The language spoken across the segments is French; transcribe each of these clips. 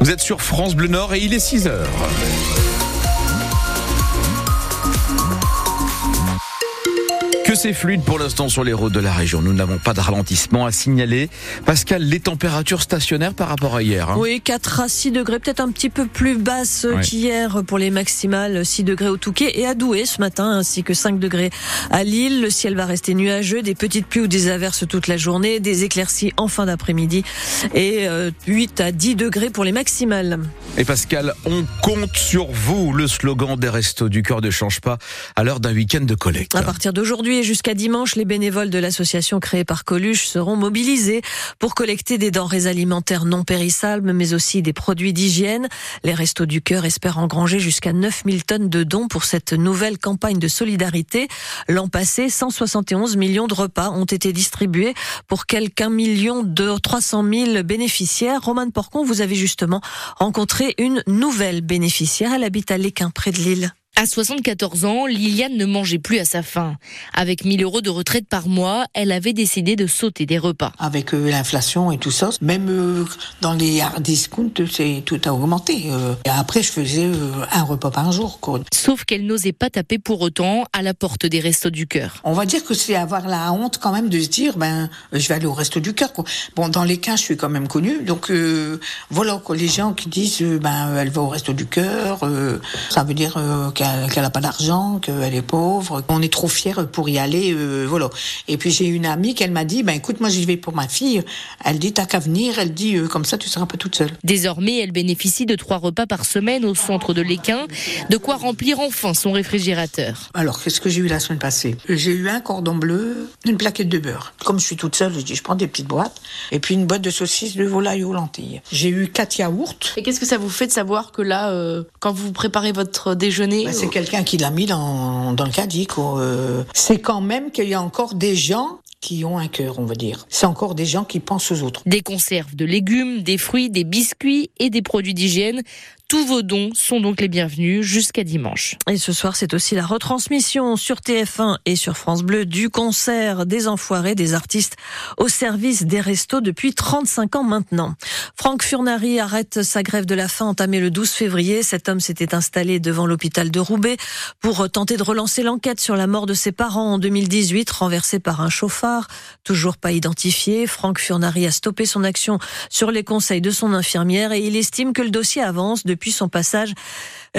Vous êtes sur France Bleu Nord et il est 6 heures. C'est fluide pour l'instant sur les routes de la région. Nous n'avons pas de ralentissement à signaler. Pascal, les températures stationnaires par rapport à hier. Hein oui, 4 à 6 degrés, peut-être un petit peu plus basses qu'hier pour les maximales. 6 degrés au Touquet et à Douai ce matin, ainsi que 5 degrés à Lille. Le ciel va rester nuageux, des petites pluies ou des averses toute la journée, des éclaircies en fin d'après-midi et 8 euh, à 10 degrés pour les maximales. Et Pascal, on compte sur vous. Le slogan des Restos du Cœur ne change pas à l'heure d'un week-end de collecte. À partir d'aujourd'hui, jusqu'à dimanche, les bénévoles de l'association créée par Coluche seront mobilisés pour collecter des denrées alimentaires non périssables, mais aussi des produits d'hygiène. Les Restos du Cœur espèrent engranger jusqu'à 9000 tonnes de dons pour cette nouvelle campagne de solidarité. L'an passé, 171 millions de repas ont été distribués pour quelques million de 300 000 bénéficiaires. Romane Porcon, vous avez justement rencontré une nouvelle bénéficiaire. Elle habite à Léquin, près de Lille. À 74 ans, Liliane ne mangeait plus à sa faim. Avec 1000 euros de retraite par mois, elle avait décidé de sauter des repas. Avec euh, l'inflation et tout ça, même euh, dans les hard discounts, c'est tout a augmenté. Euh. et après, je faisais un repas par jour. Quoi. Sauf qu'elle n'osait pas taper pour autant à la porte des restos du cœur. On va dire que c'est avoir la honte quand même de se dire, ben, je vais aller au resto du cœur. Bon, dans les cas, je suis quand même connue, donc voilà quoi. Les gens qui disent, ben, elle va au resto du cœur, ça veut dire qu'elle qu'elle n'a pas d'argent, qu'elle est pauvre. On est trop fiers pour y aller, euh, voilà. Et puis j'ai une amie qui m'a dit, ben écoute, moi j'y vais pour ma fille. Elle dit t'as qu'à venir. Elle dit euh, comme ça tu seras pas toute seule. Désormais, elle bénéficie de trois repas par semaine au centre de l'Équin, de quoi remplir enfin son réfrigérateur. Alors qu'est-ce que j'ai eu la semaine passée? J'ai eu un cordon bleu, une plaquette de beurre. Comme je suis toute seule, je dis je prends des petites boîtes et puis une boîte de saucisses de volaille aux lentilles. J'ai eu quatre yaourts. Et qu'est-ce que ça vous fait de savoir que là, euh, quand vous préparez votre déjeuner, ben, c'est quelqu'un qui l'a mis dans, dans le caddie. Euh, c'est quand même qu'il y a encore des gens qui ont un cœur, on va dire. C'est encore des gens qui pensent aux autres. Des conserves de légumes, des fruits, des biscuits et des produits d'hygiène. Tous vos dons sont donc les bienvenus jusqu'à dimanche. Et ce soir, c'est aussi la retransmission sur TF1 et sur France Bleu du concert des Enfoirés, des artistes au service des restos depuis 35 ans maintenant. Franck Furnari arrête sa grève de la faim entamée le 12 février. Cet homme s'était installé devant l'hôpital de Roubaix pour tenter de relancer l'enquête sur la mort de ses parents en 2018, renversé par un chauffard, toujours pas identifié. Franck Furnari a stoppé son action sur les conseils de son infirmière et il estime que le dossier avance depuis son passage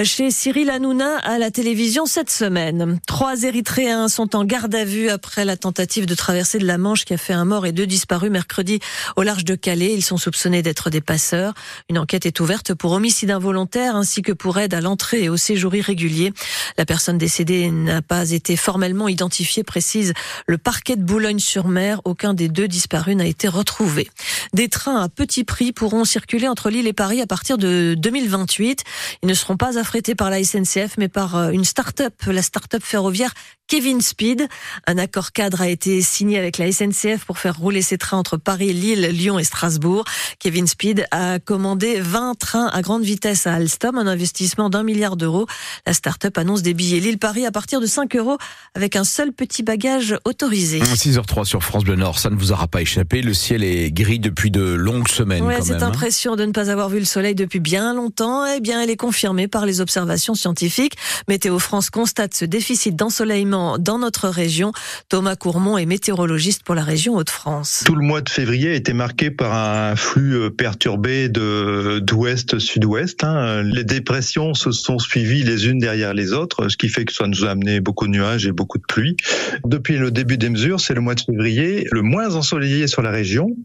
chez Cyril Hanouna à la télévision cette semaine. Trois Érythréens sont en garde à vue après la tentative de traverser de la Manche qui a fait un mort et deux disparus mercredi au large de Calais. Ils sont soupçonnés d'être des passeurs. Une enquête est ouverte pour homicide involontaire ainsi que pour aide à l'entrée et au séjour irrégulier. La personne décédée n'a pas été formellement identifiée, précise le parquet de Boulogne-sur-Mer. Aucun des deux disparus n'a été retrouvé. Des trains à petit prix pourront circuler entre Lille et Paris à partir de 2028. Ils ne seront pas affrété par la SNCF, mais par euh, une start-up, la start-up ferroviaire Kevin Speed. Un accord cadre a été signé avec la SNCF pour faire rouler ces trains entre Paris, Lille, Lyon et Strasbourg. Kevin Speed a commandé 20 trains à grande vitesse à Alstom, un investissement d'un milliard d'euros. La start-up annonce des billets Lille-Paris à partir de 5 euros avec un seul petit bagage autorisé. 6h03 sur France Bleu Nord, ça ne vous aura pas échappé. Le ciel est gris depuis de longues semaines. Ouais, cette hein. impression de ne pas avoir vu le soleil depuis bien longtemps, eh bien, elle est confirmée par les observations scientifiques. Météo France constate ce déficit d'ensoleillement dans notre région. Thomas Courmont est météorologiste pour la région Hauts-de-France. Tout le mois de février a été marqué par un flux euh, perturbé de d'ouest-sud-ouest. Hein. Les dépressions se sont suivies les unes derrière les autres, ce qui fait que ça nous a amené beaucoup de nuages et beaucoup de pluie. Depuis le début des mesures, c'est le mois de février le moins ensoleillé sur la région.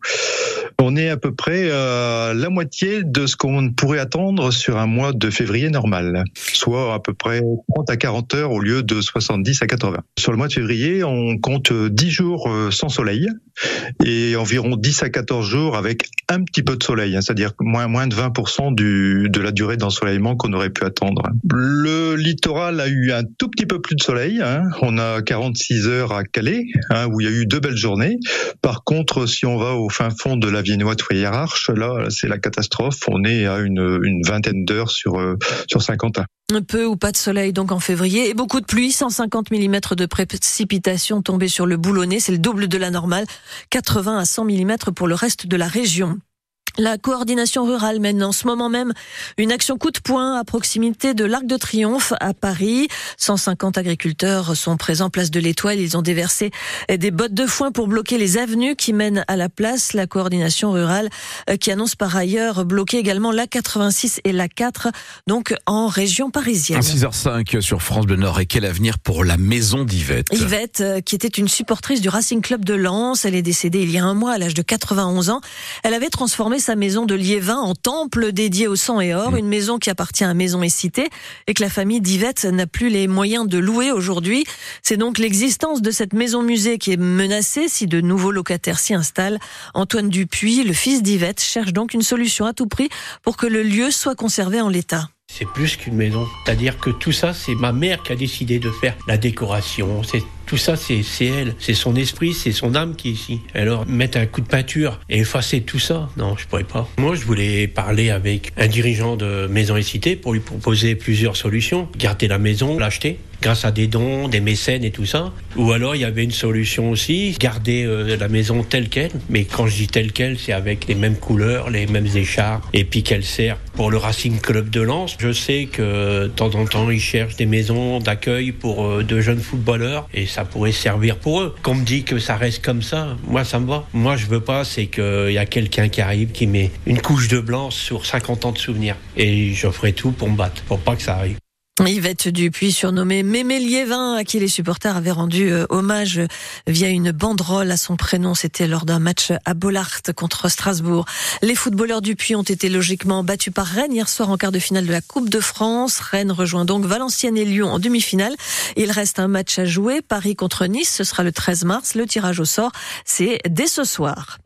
On est à peu près euh, la moitié de ce qu'on pourrait attendre sur un mois de février normal, soit à peu près 30 à 40 heures au lieu de 70 à 80. Sur le mois de février, on compte 10 jours euh, sans soleil et environ 10 à 14 jours avec un petit peu de soleil, hein, c'est-à-dire moins, moins de 20% du, de la durée d'ensoleillement qu'on aurait pu attendre. Le littoral a eu un tout petit peu plus de soleil. Hein. On a 46 heures à Calais, hein, où il y a eu deux belles journées. Par contre, si on va au fin fond de la Viennois de Arche, là, c'est la catastrophe. On est à une, une vingtaine d'heures sur, euh, sur Saint-Quentin. Un peu ou pas de soleil donc en février et beaucoup de pluie, 150 mm de précipitations tombées sur le boulonnais, c'est le double de la normale, 80 à 100 mm pour le reste de la région. La coordination rurale mène en ce moment même une action coup de poing à proximité de l'Arc de Triomphe à Paris. 150 agriculteurs sont présents place de l'Étoile. Ils ont déversé des bottes de foin pour bloquer les avenues qui mènent à la place. La coordination rurale euh, qui annonce par ailleurs bloquer également la 86 et la 4, donc en région parisienne. 6h05 sur France Bleu Nord. Et quel avenir pour la maison d'Yvette? Yvette, euh, qui était une supportrice du Racing Club de Lens. Elle est décédée il y a un mois à l'âge de 91 ans. Elle avait transformé sa maison de Liévin en temple dédié au sang et or, mm. une maison qui appartient à Maison et Cité et que la famille d'Yvette n'a plus les moyens de louer aujourd'hui. C'est donc l'existence de cette maison musée qui est menacée si de nouveaux locataires s'y installent. Antoine Dupuis, le fils d'Yvette, cherche donc une solution à tout prix pour que le lieu soit conservé en l'état. C'est plus qu'une maison. C'est-à-dire que tout ça, c'est ma mère qui a décidé de faire la décoration. C'est tout ça, c'est elle. C'est son esprit, c'est son âme qui est ici. Alors, mettre un coup de peinture et effacer tout ça, non, je pourrais pas. Moi, je voulais parler avec un dirigeant de Maison et Cité pour lui proposer plusieurs solutions. Garder la maison, l'acheter grâce à des dons, des mécènes et tout ça. Ou alors il y avait une solution aussi, garder euh, la maison telle qu'elle. Mais quand je dis telle qu'elle, c'est avec les mêmes couleurs, les mêmes écharpes, et puis qu'elle sert pour le Racing Club de Lens. Je sais que de temps en temps, ils cherchent des maisons d'accueil pour euh, de jeunes footballeurs, et ça pourrait servir pour eux. Qu'on me dit que ça reste comme ça, moi ça me va. Moi je veux pas, c'est qu'il y a quelqu'un qui arrive, qui met une couche de blanc sur 50 ans de souvenirs. Et je ferai tout pour me battre, pour pas que ça arrive. Yvette Dupuis, surnommée Mémé Liévin, à qui les supporters avaient rendu euh, hommage via une banderole à son prénom. C'était lors d'un match à Bollard contre Strasbourg. Les footballeurs Dupuis ont été logiquement battus par Rennes hier soir en quart de finale de la Coupe de France. Rennes rejoint donc Valenciennes et Lyon en demi-finale. Il reste un match à jouer. Paris contre Nice, ce sera le 13 mars. Le tirage au sort, c'est dès ce soir.